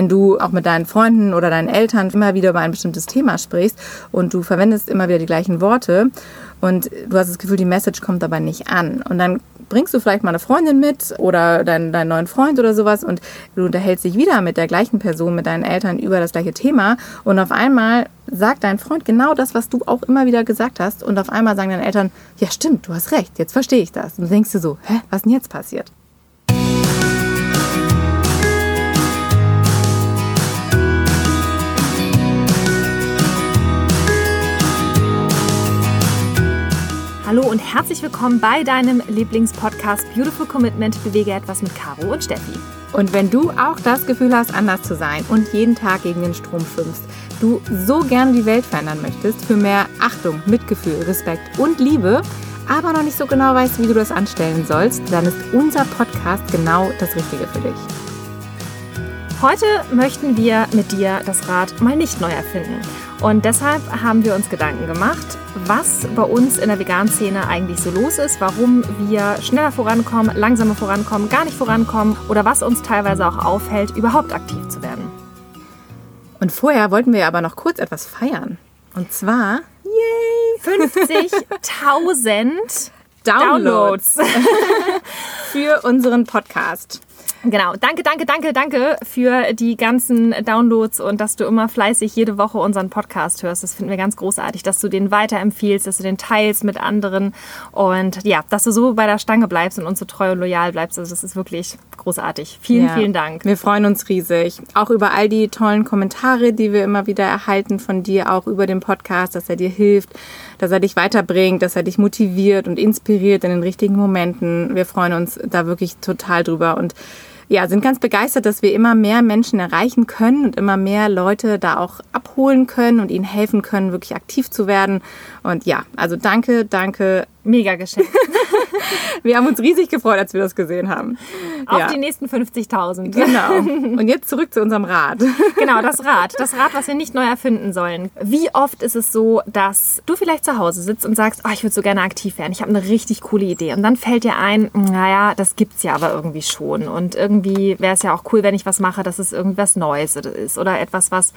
wenn du auch mit deinen Freunden oder deinen Eltern immer wieder über ein bestimmtes Thema sprichst und du verwendest immer wieder die gleichen Worte und du hast das Gefühl, die Message kommt aber nicht an. Und dann bringst du vielleicht mal eine Freundin mit oder deinen, deinen neuen Freund oder sowas und du unterhältst dich wieder mit der gleichen Person, mit deinen Eltern über das gleiche Thema und auf einmal sagt dein Freund genau das, was du auch immer wieder gesagt hast und auf einmal sagen deine Eltern, ja stimmt, du hast recht, jetzt verstehe ich das. Und du denkst dir so, hä, was denn jetzt passiert? Hallo und herzlich willkommen bei deinem Lieblingspodcast Beautiful Commitment Bewege etwas mit Caro und Steffi. Und wenn du auch das Gefühl hast, anders zu sein und jeden Tag gegen den Strom schwimmst, du so gerne die Welt verändern möchtest für mehr Achtung, Mitgefühl, Respekt und Liebe, aber noch nicht so genau weißt, wie du das anstellen sollst, dann ist unser Podcast genau das Richtige für dich. Heute möchten wir mit dir das Rad mal nicht neu erfinden. Und deshalb haben wir uns Gedanken gemacht, was bei uns in der veganen Szene eigentlich so los ist, warum wir schneller vorankommen, langsamer vorankommen, gar nicht vorankommen oder was uns teilweise auch aufhält, überhaupt aktiv zu werden. Und vorher wollten wir aber noch kurz etwas feiern. Und zwar, yay, 50.000 Downloads für unseren Podcast. Genau, danke, danke, danke, danke für die ganzen Downloads und dass du immer fleißig jede Woche unseren Podcast hörst. Das finden wir ganz großartig, dass du den weiterempfiehlst, dass du den teilst mit anderen und ja, dass du so bei der Stange bleibst und uns so treu und loyal bleibst. Also das ist wirklich großartig. Vielen, ja, vielen Dank. Wir freuen uns riesig. Auch über all die tollen Kommentare, die wir immer wieder erhalten von dir, auch über den Podcast, dass er dir hilft, dass er dich weiterbringt, dass er dich motiviert und inspiriert in den richtigen Momenten. Wir freuen uns da wirklich total drüber und ja, sind ganz begeistert, dass wir immer mehr Menschen erreichen können und immer mehr Leute da auch abholen können und ihnen helfen können, wirklich aktiv zu werden. Und ja, also danke, danke. Mega Geschenk. wir haben uns riesig gefreut, als wir das gesehen haben. Auf ja. die nächsten 50.000. Genau. Und jetzt zurück zu unserem Rad. Genau, das Rad. Das Rad, was wir nicht neu erfinden sollen. Wie oft ist es so, dass du vielleicht zu Hause sitzt und sagst, oh, ich würde so gerne aktiv werden. Ich habe eine richtig coole Idee. Und dann fällt dir ein, naja, das gibt es ja aber irgendwie schon. Und irgendwie wäre es ja auch cool, wenn ich was mache, dass es irgendwas Neues ist oder etwas, was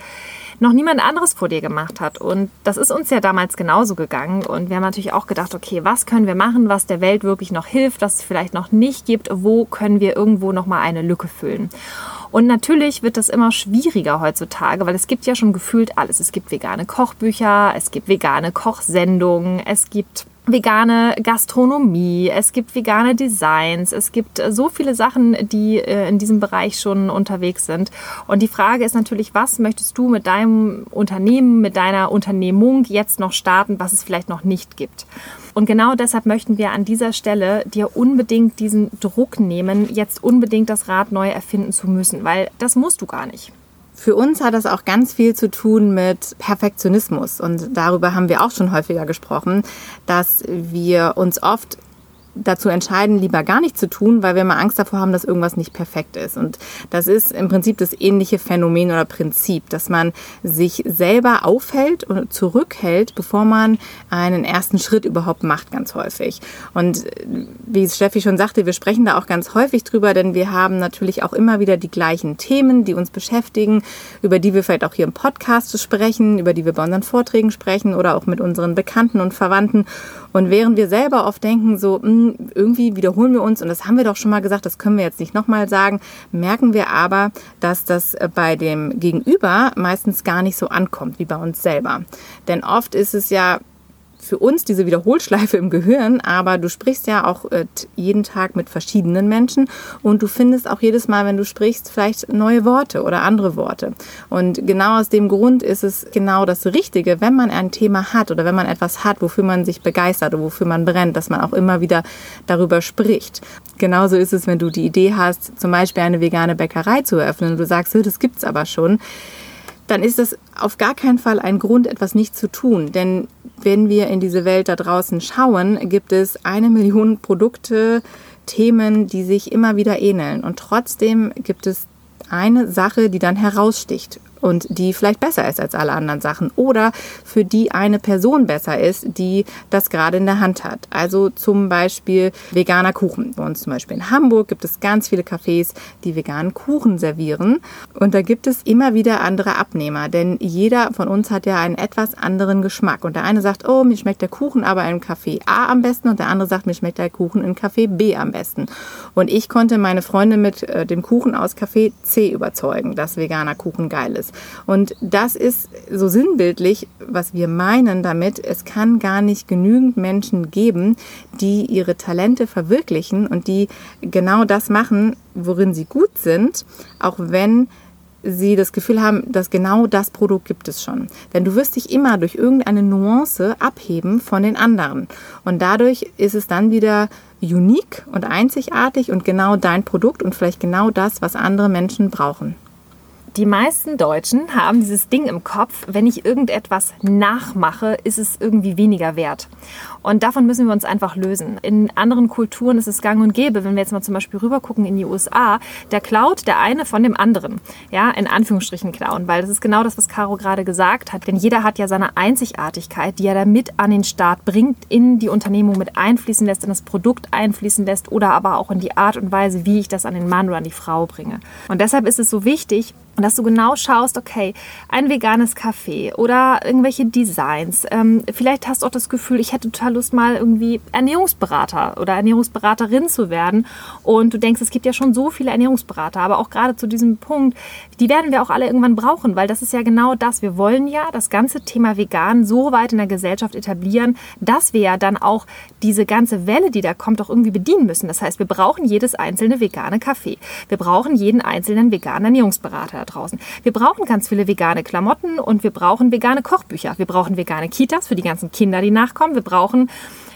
noch niemand anderes vor dir gemacht hat. Und das ist uns ja damals genauso gegangen. Und wir haben natürlich auch gedacht, okay, was können wir machen, was der Welt wirklich noch hilft, was es vielleicht noch nicht gibt, wo können wir irgendwo noch mal eine Lücke füllen. Und natürlich wird das immer schwieriger heutzutage, weil es gibt ja schon gefühlt alles. Es gibt vegane Kochbücher, es gibt vegane Kochsendungen, es gibt vegane Gastronomie, es gibt vegane Designs, es gibt so viele Sachen, die äh, in diesem Bereich schon unterwegs sind. Und die Frage ist natürlich, was möchtest du mit deinem Unternehmen, mit deiner Unternehmung jetzt noch starten, was es vielleicht noch nicht gibt? Und genau deshalb möchten wir an dieser Stelle dir unbedingt diesen Druck nehmen, jetzt unbedingt das Rad neu erfinden zu müssen, weil das musst du gar nicht. Für uns hat das auch ganz viel zu tun mit Perfektionismus. Und darüber haben wir auch schon häufiger gesprochen, dass wir uns oft dazu entscheiden, lieber gar nichts zu tun, weil wir mal Angst davor haben, dass irgendwas nicht perfekt ist. Und das ist im Prinzip das ähnliche Phänomen oder Prinzip, dass man sich selber aufhält und zurückhält, bevor man einen ersten Schritt überhaupt macht, ganz häufig. Und wie Steffi schon sagte, wir sprechen da auch ganz häufig drüber, denn wir haben natürlich auch immer wieder die gleichen Themen, die uns beschäftigen, über die wir vielleicht auch hier im Podcast sprechen, über die wir bei unseren Vorträgen sprechen oder auch mit unseren Bekannten und Verwandten. Und während wir selber oft denken, so, hm, irgendwie wiederholen wir uns, und das haben wir doch schon mal gesagt, das können wir jetzt nicht nochmal sagen, merken wir aber, dass das bei dem Gegenüber meistens gar nicht so ankommt wie bei uns selber. Denn oft ist es ja für uns diese Wiederholschleife im Gehirn, aber du sprichst ja auch äh, jeden Tag mit verschiedenen Menschen und du findest auch jedes Mal, wenn du sprichst, vielleicht neue Worte oder andere Worte. Und genau aus dem Grund ist es genau das Richtige, wenn man ein Thema hat oder wenn man etwas hat, wofür man sich begeistert oder wofür man brennt, dass man auch immer wieder darüber spricht. Genauso ist es, wenn du die Idee hast, zum Beispiel eine vegane Bäckerei zu eröffnen und du sagst, das gibt's aber schon dann ist das auf gar keinen Fall ein Grund, etwas nicht zu tun. Denn wenn wir in diese Welt da draußen schauen, gibt es eine Million Produkte, Themen, die sich immer wieder ähneln. Und trotzdem gibt es eine Sache, die dann heraussticht. Und die vielleicht besser ist als alle anderen Sachen oder für die eine Person besser ist, die das gerade in der Hand hat. Also zum Beispiel veganer Kuchen. Bei uns zum Beispiel in Hamburg gibt es ganz viele Cafés, die veganen Kuchen servieren und da gibt es immer wieder andere Abnehmer, denn jeder von uns hat ja einen etwas anderen Geschmack und der eine sagt, oh, mir schmeckt der Kuchen aber im Café A am besten und der andere sagt, mir schmeckt der Kuchen im Café B am besten. Und ich konnte meine Freunde mit äh, dem Kuchen aus Café C überzeugen, dass veganer Kuchen geil ist. Und das ist so sinnbildlich, was wir meinen damit. Es kann gar nicht genügend Menschen geben, die ihre Talente verwirklichen und die genau das machen, worin sie gut sind, auch wenn sie das Gefühl haben, dass genau das Produkt gibt es schon. Denn du wirst dich immer durch irgendeine Nuance abheben von den anderen. Und dadurch ist es dann wieder unique und einzigartig und genau dein Produkt und vielleicht genau das, was andere Menschen brauchen. Die meisten Deutschen haben dieses Ding im Kopf, wenn ich irgendetwas nachmache, ist es irgendwie weniger wert. Und davon müssen wir uns einfach lösen. In anderen Kulturen ist es gang und gäbe, wenn wir jetzt mal zum Beispiel rübergucken in die USA, der klaut der eine von dem anderen. Ja, in Anführungsstrichen klauen, weil das ist genau das, was Caro gerade gesagt hat. Denn jeder hat ja seine Einzigartigkeit, die er da mit an den Start bringt, in die Unternehmung mit einfließen lässt, in das Produkt einfließen lässt oder aber auch in die Art und Weise, wie ich das an den Mann oder an die Frau bringe. Und deshalb ist es so wichtig, dass du genau schaust, okay, ein veganes Café oder irgendwelche Designs. Ähm, vielleicht hast du auch das Gefühl, ich hätte total Lust, mal irgendwie Ernährungsberater oder Ernährungsberaterin zu werden. Und du denkst, es gibt ja schon so viele Ernährungsberater, aber auch gerade zu diesem Punkt, die werden wir auch alle irgendwann brauchen, weil das ist ja genau das. Wir wollen ja das ganze Thema vegan so weit in der Gesellschaft etablieren, dass wir ja dann auch diese ganze Welle, die da kommt, auch irgendwie bedienen müssen. Das heißt, wir brauchen jedes einzelne vegane Café. Wir brauchen jeden einzelnen veganen Ernährungsberater draußen. Wir brauchen ganz viele vegane Klamotten und wir brauchen vegane Kochbücher. Wir brauchen vegane Kitas für die ganzen Kinder, die nachkommen. Wir brauchen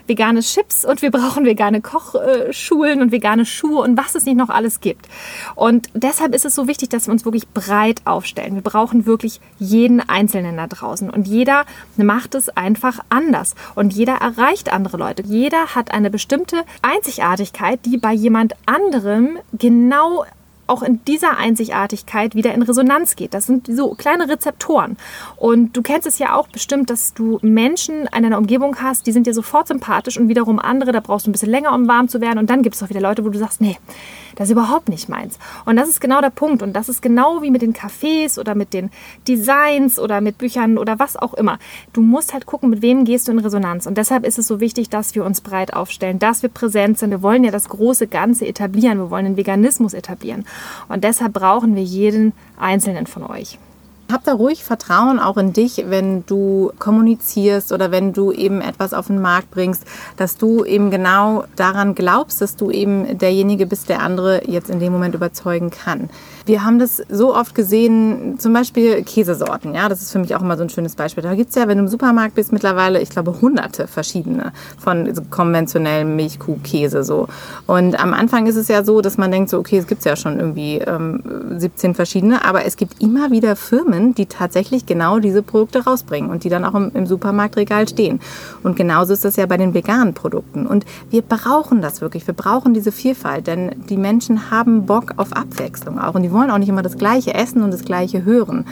vegane Chips und wir brauchen vegane Kochschulen und vegane Schuhe und was es nicht noch alles gibt. Und deshalb ist es so wichtig, dass wir uns wirklich breit aufstellen. Wir brauchen wirklich jeden Einzelnen da draußen und jeder macht es einfach anders und jeder erreicht andere Leute. Jeder hat eine bestimmte Einzigartigkeit, die bei jemand anderem genau auch in dieser Einzigartigkeit wieder in Resonanz geht. Das sind so kleine Rezeptoren. Und du kennst es ja auch bestimmt, dass du Menschen in deiner Umgebung hast, die sind dir sofort sympathisch und wiederum andere, da brauchst du ein bisschen länger, um warm zu werden. Und dann gibt es auch wieder Leute, wo du sagst, nee, das ist überhaupt nicht meins. Und das ist genau der Punkt. Und das ist genau wie mit den Cafés oder mit den Designs oder mit Büchern oder was auch immer. Du musst halt gucken, mit wem gehst du in Resonanz. Und deshalb ist es so wichtig, dass wir uns breit aufstellen, dass wir präsent sind. Wir wollen ja das große Ganze etablieren. Wir wollen den Veganismus etablieren. Und deshalb brauchen wir jeden einzelnen von euch. Hab da ruhig Vertrauen auch in dich, wenn du kommunizierst oder wenn du eben etwas auf den Markt bringst, dass du eben genau daran glaubst, dass du eben derjenige bist, der andere jetzt in dem Moment überzeugen kann. Wir haben das so oft gesehen, zum Beispiel Käsesorten. Ja, das ist für mich auch immer so ein schönes Beispiel. Da gibt es ja, wenn du im Supermarkt bist, mittlerweile, ich glaube, hunderte verschiedene von so konventionellem Milchkuhkäse. So. Und am Anfang ist es ja so, dass man denkt, so, okay, es gibt ja schon irgendwie ähm, 17 verschiedene, aber es gibt immer wieder Firmen, die tatsächlich genau diese Produkte rausbringen und die dann auch im, im Supermarktregal stehen. Und genauso ist das ja bei den veganen Produkten. Und wir brauchen das wirklich. Wir brauchen diese Vielfalt, denn die Menschen haben Bock auf Abwechslung auch. Und die wollen auch nicht immer das Gleiche essen und das Gleiche hören.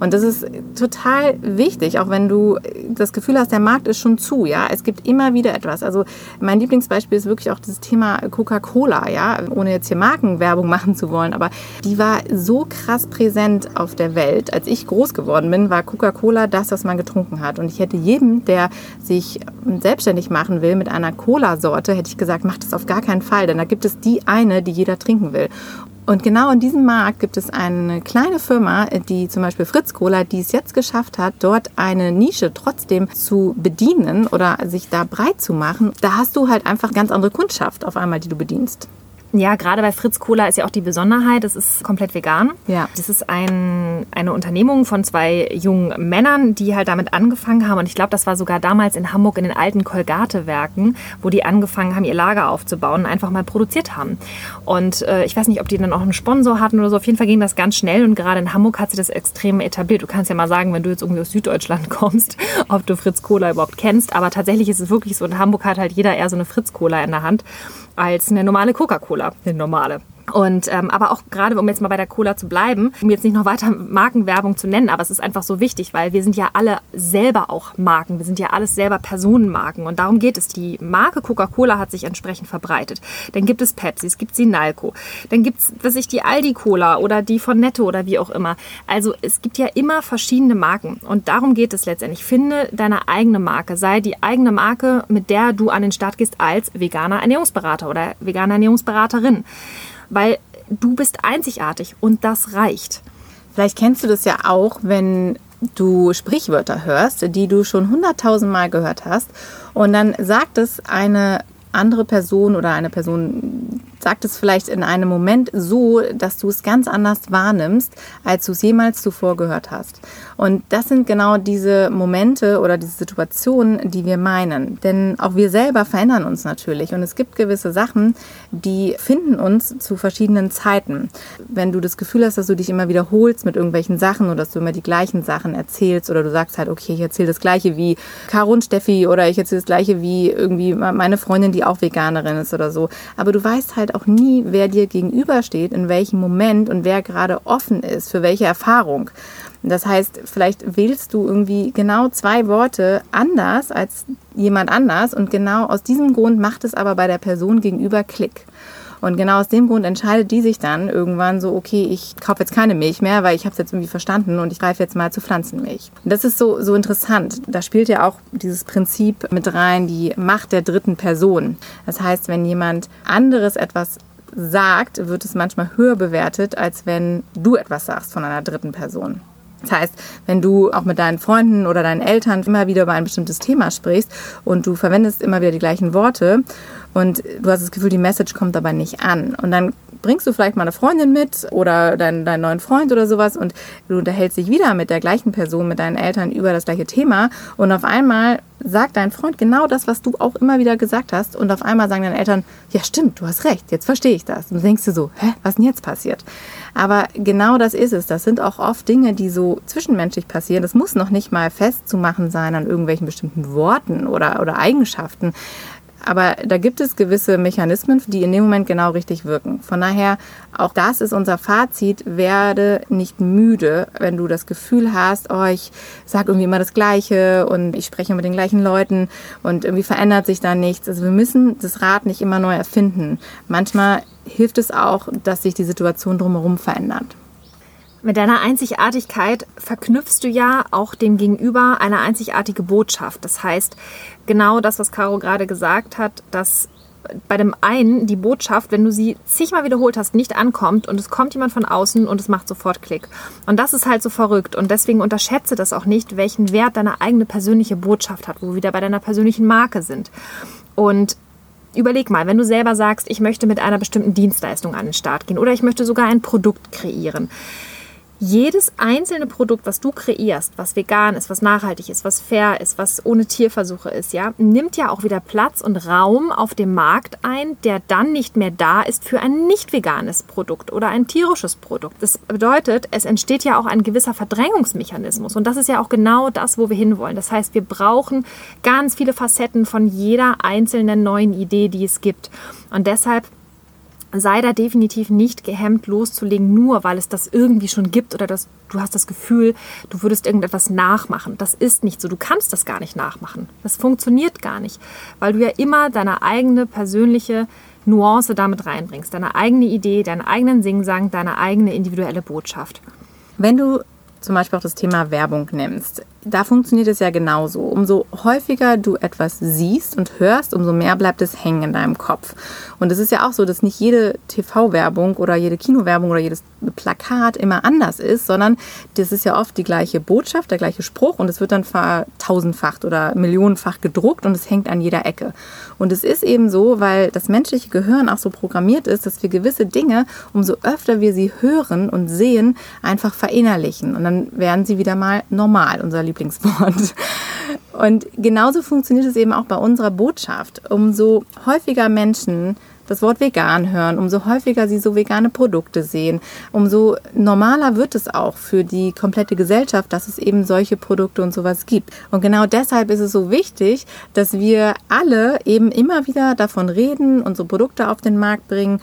Und das ist total wichtig, auch wenn du das Gefühl hast, der Markt ist schon zu. Ja, es gibt immer wieder etwas. Also mein Lieblingsbeispiel ist wirklich auch das Thema Coca-Cola. Ja, ohne jetzt hier Markenwerbung machen zu wollen, aber die war so krass präsent auf der Welt. Als ich groß geworden bin, war Coca-Cola das, was man getrunken hat. Und ich hätte jedem, der sich selbstständig machen will mit einer Cola-Sorte, hätte ich gesagt, mach das auf gar keinen Fall, denn da gibt es die eine, die jeder trinken will. Und genau in diesem Markt gibt es eine kleine Firma, die zum Beispiel Fritz Cola, die es jetzt geschafft hat, dort eine Nische trotzdem zu bedienen oder sich da breit zu machen. Da hast du halt einfach ganz andere Kundschaft auf einmal, die du bedienst. Ja, gerade bei Fritz Cola ist ja auch die Besonderheit, es ist komplett vegan. Ja. Das ist ein, eine Unternehmung von zwei jungen Männern, die halt damit angefangen haben. Und ich glaube, das war sogar damals in Hamburg in den alten Kolgate-Werken, wo die angefangen haben, ihr Lager aufzubauen und einfach mal produziert haben. Und äh, ich weiß nicht, ob die dann auch einen Sponsor hatten oder so. Auf jeden Fall ging das ganz schnell und gerade in Hamburg hat sich das extrem etabliert. Du kannst ja mal sagen, wenn du jetzt irgendwie aus Süddeutschland kommst, ob du Fritz Cola überhaupt kennst. Aber tatsächlich ist es wirklich so, in Hamburg hat halt jeder eher so eine Fritz Cola in der Hand als eine normale Coca-Cola. Eine normale. Und ähm, aber auch gerade, um jetzt mal bei der Cola zu bleiben, um jetzt nicht noch weiter Markenwerbung zu nennen, aber es ist einfach so wichtig, weil wir sind ja alle selber auch Marken. Wir sind ja alles selber Personenmarken. Und darum geht es. Die Marke Coca-Cola hat sich entsprechend verbreitet. Dann gibt es Pepsi, es gibt Sinalco. Dann gibt es, was ich, die Aldi-Cola oder die von Netto oder wie auch immer. Also es gibt ja immer verschiedene Marken. Und darum geht es letztendlich. Finde deine eigene Marke. Sei die eigene Marke, mit der du an den Start gehst als veganer Ernährungsberater oder veganer Ernährungsberaterin weil du bist einzigartig und das reicht. Vielleicht kennst du das ja auch, wenn du Sprichwörter hörst, die du schon hunderttausendmal gehört hast und dann sagt es eine andere Person oder eine Person sagt es vielleicht in einem Moment so, dass du es ganz anders wahrnimmst, als du es jemals zuvor gehört hast. Und das sind genau diese Momente oder diese Situationen, die wir meinen. Denn auch wir selber verändern uns natürlich. Und es gibt gewisse Sachen, die finden uns zu verschiedenen Zeiten. Wenn du das Gefühl hast, dass du dich immer wiederholst mit irgendwelchen Sachen oder dass du immer die gleichen Sachen erzählst oder du sagst halt, okay, ich erzähle das Gleiche wie Caro und Steffi oder ich erzähle das Gleiche wie irgendwie meine Freundin, die auch Veganerin ist oder so. Aber du weißt halt auch nie, wer dir gegenübersteht, in welchem Moment und wer gerade offen ist, für welche Erfahrung. Das heißt, vielleicht wählst du irgendwie genau zwei Worte anders als jemand anders und genau aus diesem Grund macht es aber bei der Person gegenüber Klick. Und genau aus dem Grund entscheidet die sich dann irgendwann so, okay, ich kaufe jetzt keine Milch mehr, weil ich habe es jetzt irgendwie verstanden und ich greife jetzt mal zu Pflanzenmilch. Das ist so, so interessant. Da spielt ja auch dieses Prinzip mit rein, die Macht der dritten Person. Das heißt, wenn jemand anderes etwas sagt, wird es manchmal höher bewertet, als wenn du etwas sagst von einer dritten Person. Das heißt, wenn du auch mit deinen Freunden oder deinen Eltern immer wieder über ein bestimmtes Thema sprichst und du verwendest immer wieder die gleichen Worte und du hast das Gefühl, die Message kommt aber nicht an. Und dann bringst du vielleicht mal eine Freundin mit oder deinen, deinen neuen Freund oder sowas und du unterhältst dich wieder mit der gleichen Person, mit deinen Eltern über das gleiche Thema und auf einmal sagt dein Freund genau das, was du auch immer wieder gesagt hast und auf einmal sagen deine Eltern, ja stimmt, du hast recht, jetzt verstehe ich das. Und du denkst dir so, hä, was denn jetzt passiert? Aber genau das ist es. Das sind auch oft Dinge, die so zwischenmenschlich passieren. Das muss noch nicht mal festzumachen sein an irgendwelchen bestimmten Worten oder, oder Eigenschaften. Aber da gibt es gewisse Mechanismen, die in dem Moment genau richtig wirken. Von daher, auch das ist unser Fazit. Werde nicht müde, wenn du das Gefühl hast, oh, ich sage irgendwie immer das Gleiche und ich spreche mit den gleichen Leuten und irgendwie verändert sich da nichts. Also wir müssen das Rad nicht immer neu erfinden. Manchmal hilft es auch, dass sich die Situation drumherum verändert. Mit deiner Einzigartigkeit verknüpfst du ja auch dem Gegenüber eine einzigartige Botschaft. Das heißt, genau das, was Caro gerade gesagt hat, dass bei dem einen die Botschaft, wenn du sie zigmal wiederholt hast, nicht ankommt und es kommt jemand von außen und es macht sofort Klick. Und das ist halt so verrückt und deswegen unterschätze das auch nicht, welchen Wert deine eigene persönliche Botschaft hat, wo wir wieder bei deiner persönlichen Marke sind. Und überleg mal, wenn du selber sagst, ich möchte mit einer bestimmten Dienstleistung an den Start gehen oder ich möchte sogar ein Produkt kreieren jedes einzelne Produkt, was du kreierst, was vegan ist, was nachhaltig ist, was fair ist, was ohne Tierversuche ist, ja, nimmt ja auch wieder Platz und Raum auf dem Markt ein, der dann nicht mehr da ist für ein nicht veganes Produkt oder ein tierisches Produkt. Das bedeutet, es entsteht ja auch ein gewisser Verdrängungsmechanismus und das ist ja auch genau das, wo wir hinwollen. Das heißt, wir brauchen ganz viele Facetten von jeder einzelnen neuen Idee, die es gibt. Und deshalb sei da definitiv nicht gehemmt loszulegen, nur weil es das irgendwie schon gibt oder dass du hast das Gefühl, du würdest irgendetwas nachmachen. Das ist nicht so. Du kannst das gar nicht nachmachen. Das funktioniert gar nicht, weil du ja immer deine eigene persönliche Nuance damit reinbringst, deine eigene Idee, deinen eigenen Singsang, deine eigene individuelle Botschaft. Wenn du zum Beispiel auch das Thema Werbung nimmst, da funktioniert es ja genauso. Umso häufiger du etwas siehst und hörst, umso mehr bleibt es hängen in deinem Kopf. Und es ist ja auch so, dass nicht jede TV-Werbung oder jede Kinowerbung oder jedes Plakat immer anders ist, sondern das ist ja oft die gleiche Botschaft, der gleiche Spruch und es wird dann tausendfach oder millionenfach gedruckt und es hängt an jeder Ecke. Und es ist eben so, weil das menschliche Gehirn auch so programmiert ist, dass wir gewisse Dinge, umso öfter wir sie hören und sehen, einfach verinnerlichen. Und dann werden sie wieder mal normal. Unser Lieblingswort. Und genauso funktioniert es eben auch bei unserer Botschaft. Umso häufiger Menschen das Wort vegan hören, umso häufiger sie so vegane Produkte sehen, umso normaler wird es auch für die komplette Gesellschaft, dass es eben solche Produkte und sowas gibt. Und genau deshalb ist es so wichtig, dass wir alle eben immer wieder davon reden, unsere Produkte auf den Markt bringen.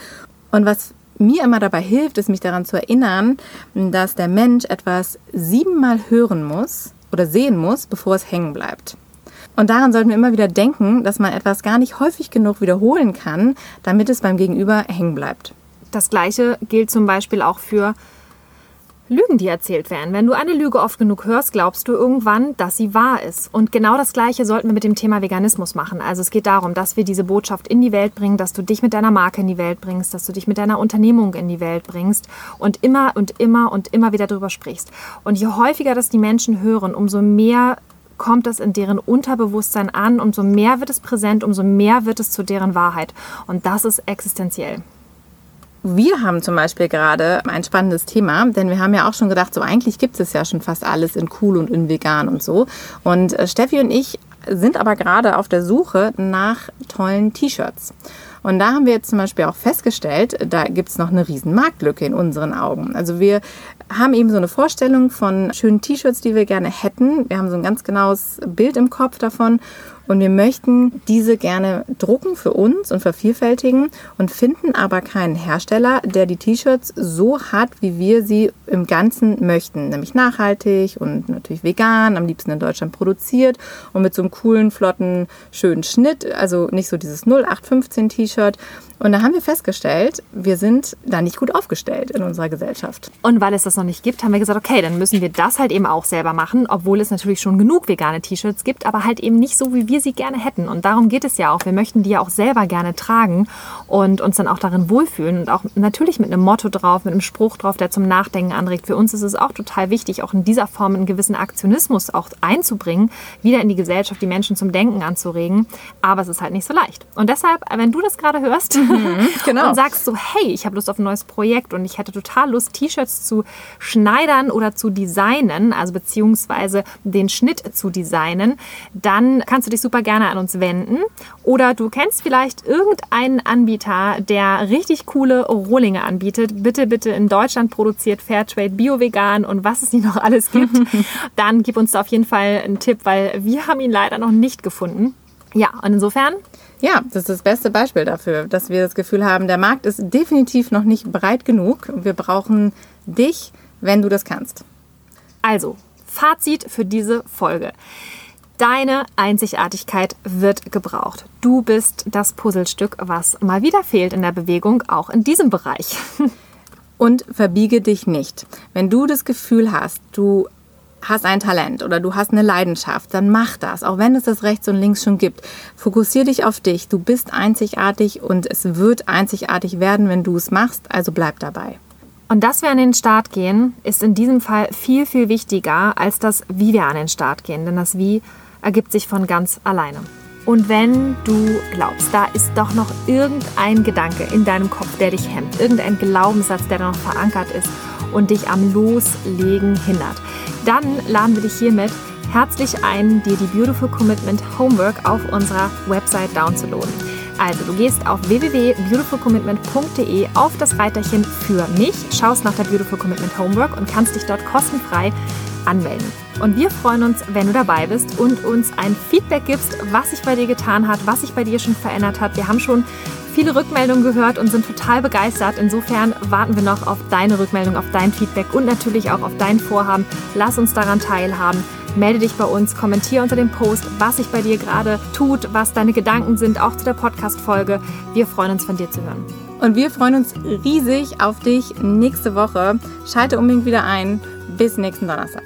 Und was mir immer dabei hilft, ist mich daran zu erinnern, dass der Mensch etwas siebenmal hören muss oder sehen muss, bevor es hängen bleibt. Und daran sollten wir immer wieder denken, dass man etwas gar nicht häufig genug wiederholen kann, damit es beim Gegenüber hängen bleibt. Das gleiche gilt zum Beispiel auch für Lügen, die erzählt werden. Wenn du eine Lüge oft genug hörst, glaubst du irgendwann, dass sie wahr ist. Und genau das Gleiche sollten wir mit dem Thema Veganismus machen. Also es geht darum, dass wir diese Botschaft in die Welt bringen, dass du dich mit deiner Marke in die Welt bringst, dass du dich mit deiner Unternehmung in die Welt bringst und immer und immer und immer wieder darüber sprichst. Und je häufiger das die Menschen hören, umso mehr kommt das in deren Unterbewusstsein an, umso mehr wird es präsent, umso mehr wird es zu deren Wahrheit. Und das ist existenziell. Wir haben zum Beispiel gerade ein spannendes Thema, denn wir haben ja auch schon gedacht, so eigentlich gibt es ja schon fast alles in cool und in vegan und so. Und äh, Steffi und ich sind aber gerade auf der Suche nach tollen T-Shirts. Und da haben wir jetzt zum Beispiel auch festgestellt, da gibt es noch eine riesen Marktlücke in unseren Augen. Also wir haben eben so eine Vorstellung von schönen T-Shirts, die wir gerne hätten. Wir haben so ein ganz genaues Bild im Kopf davon und wir möchten diese gerne drucken für uns und vervielfältigen und finden aber keinen Hersteller, der die T-Shirts so hat, wie wir sie im Ganzen möchten. Nämlich nachhaltig und natürlich vegan, am liebsten in Deutschland produziert und mit so einem coolen, flotten, schönen Schnitt. Also nicht so dieses 0815 T-Shirt. Und da haben wir festgestellt, wir sind da nicht gut aufgestellt in unserer Gesellschaft. Und weil es das noch nicht gibt, haben wir gesagt, okay, dann müssen wir das halt eben auch selber machen, obwohl es natürlich schon genug vegane T-Shirts gibt, aber halt eben nicht so, wie wir sie gerne hätten. Und darum geht es ja auch. Wir möchten die ja auch selber gerne tragen und uns dann auch darin wohlfühlen und auch natürlich mit einem Motto drauf, mit einem Spruch drauf, der zum Nachdenken anregt. Für uns ist es auch total wichtig, auch in dieser Form einen gewissen Aktionismus auch einzubringen, wieder in die Gesellschaft die Menschen zum Denken anzuregen. Aber es ist halt nicht so leicht. Und deshalb, wenn du das gerade hörst, Mhm, genau. und sagst so, hey, ich habe Lust auf ein neues Projekt und ich hätte total Lust, T-Shirts zu schneidern oder zu designen, also beziehungsweise den Schnitt zu designen, dann kannst du dich super gerne an uns wenden. Oder du kennst vielleicht irgendeinen Anbieter, der richtig coole Rohlinge anbietet. Bitte, bitte in Deutschland produziert, Fairtrade, Bio-Vegan und was es nicht noch alles gibt. dann gib uns da auf jeden Fall einen Tipp, weil wir haben ihn leider noch nicht gefunden. Ja, und insofern ja, das ist das beste Beispiel dafür, dass wir das Gefühl haben, der Markt ist definitiv noch nicht breit genug. Wir brauchen dich, wenn du das kannst. Also, Fazit für diese Folge. Deine Einzigartigkeit wird gebraucht. Du bist das Puzzlestück, was mal wieder fehlt in der Bewegung, auch in diesem Bereich. Und verbiege dich nicht. Wenn du das Gefühl hast, du hast ein Talent oder du hast eine Leidenschaft, dann mach das, auch wenn es das rechts und links schon gibt. Fokussier dich auf dich. Du bist einzigartig und es wird einzigartig werden, wenn du es machst, also bleib dabei. Und dass wir an den Start gehen, ist in diesem Fall viel, viel wichtiger als das, wie wir an den Start gehen. Denn das Wie ergibt sich von ganz alleine. Und wenn du glaubst, da ist doch noch irgendein Gedanke in deinem Kopf, der dich hemmt, irgendein Glaubenssatz, der noch verankert ist und dich am Loslegen hindert, dann laden wir dich hiermit herzlich ein, dir die Beautiful Commitment Homework auf unserer Website downzuladen. Also du gehst auf www.beautifulcommitment.de auf das Reiterchen für mich, schaust nach der Beautiful Commitment Homework und kannst dich dort kostenfrei anmelden. Und wir freuen uns, wenn du dabei bist und uns ein Feedback gibst, was sich bei dir getan hat, was sich bei dir schon verändert hat. Wir haben schon viele Rückmeldungen gehört und sind total begeistert. Insofern warten wir noch auf deine Rückmeldung, auf dein Feedback und natürlich auch auf dein Vorhaben. Lass uns daran teilhaben. Melde dich bei uns, kommentiere unter dem Post, was sich bei dir gerade tut, was deine Gedanken sind, auch zu der Podcast-Folge. Wir freuen uns, von dir zu hören. Und wir freuen uns riesig auf dich nächste Woche. Schalte unbedingt wieder ein. Bis nächsten Donnerstag.